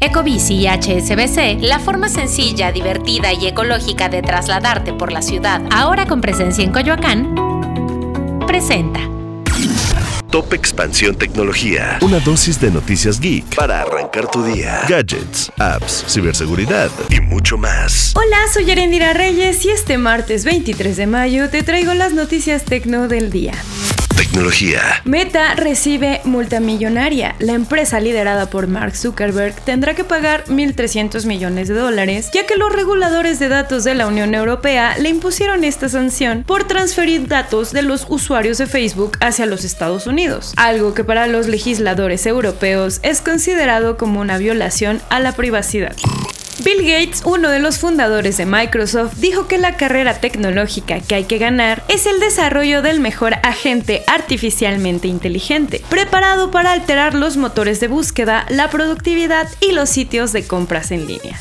Ecobici y HSBC, la forma sencilla, divertida y ecológica de trasladarte por la ciudad, ahora con presencia en Coyoacán, presenta. Top Expansión Tecnología. Una dosis de noticias geek para arrancar tu día. Gadgets, apps, ciberseguridad y mucho más. Hola, soy Arendira Reyes y este martes 23 de mayo te traigo las noticias tecno del día. Tecnología. Meta recibe multa millonaria. La empresa liderada por Mark Zuckerberg tendrá que pagar 1.300 millones de dólares, ya que los reguladores de datos de la Unión Europea le impusieron esta sanción por transferir datos de los usuarios de Facebook hacia los Estados Unidos, algo que para los legisladores europeos es considerado como una violación a la privacidad. Bill Gates, uno de los fundadores de Microsoft, dijo que la carrera tecnológica que hay que ganar es el desarrollo del mejor agente artificialmente inteligente, preparado para alterar los motores de búsqueda, la productividad y los sitios de compras en línea.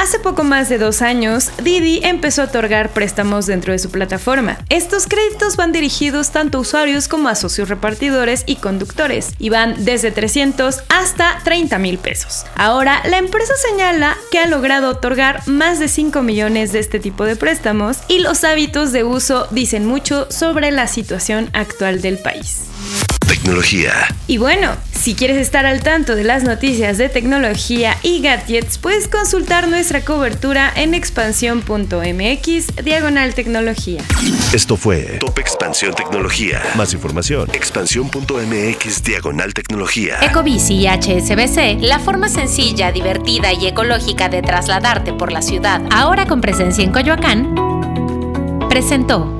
Hace poco más de dos años, Didi empezó a otorgar préstamos dentro de su plataforma. Estos créditos van dirigidos tanto a usuarios como a socios repartidores y conductores, y van desde 300 hasta 30 mil pesos. Ahora, la empresa señala que ha logrado otorgar más de 5 millones de este tipo de préstamos y los hábitos de uso dicen mucho sobre la situación actual del país. Tecnología. Y bueno, si quieres estar al tanto de las noticias de tecnología y gadgets, puedes consultar nuestra cobertura en expansión.mx diagonal tecnología. Esto fue Top Expansión Tecnología. Más información, expansión.mx diagonal tecnología. Ecobici y HSBC, la forma sencilla, divertida y ecológica de trasladarte por la ciudad, ahora con presencia en Coyoacán, presentó.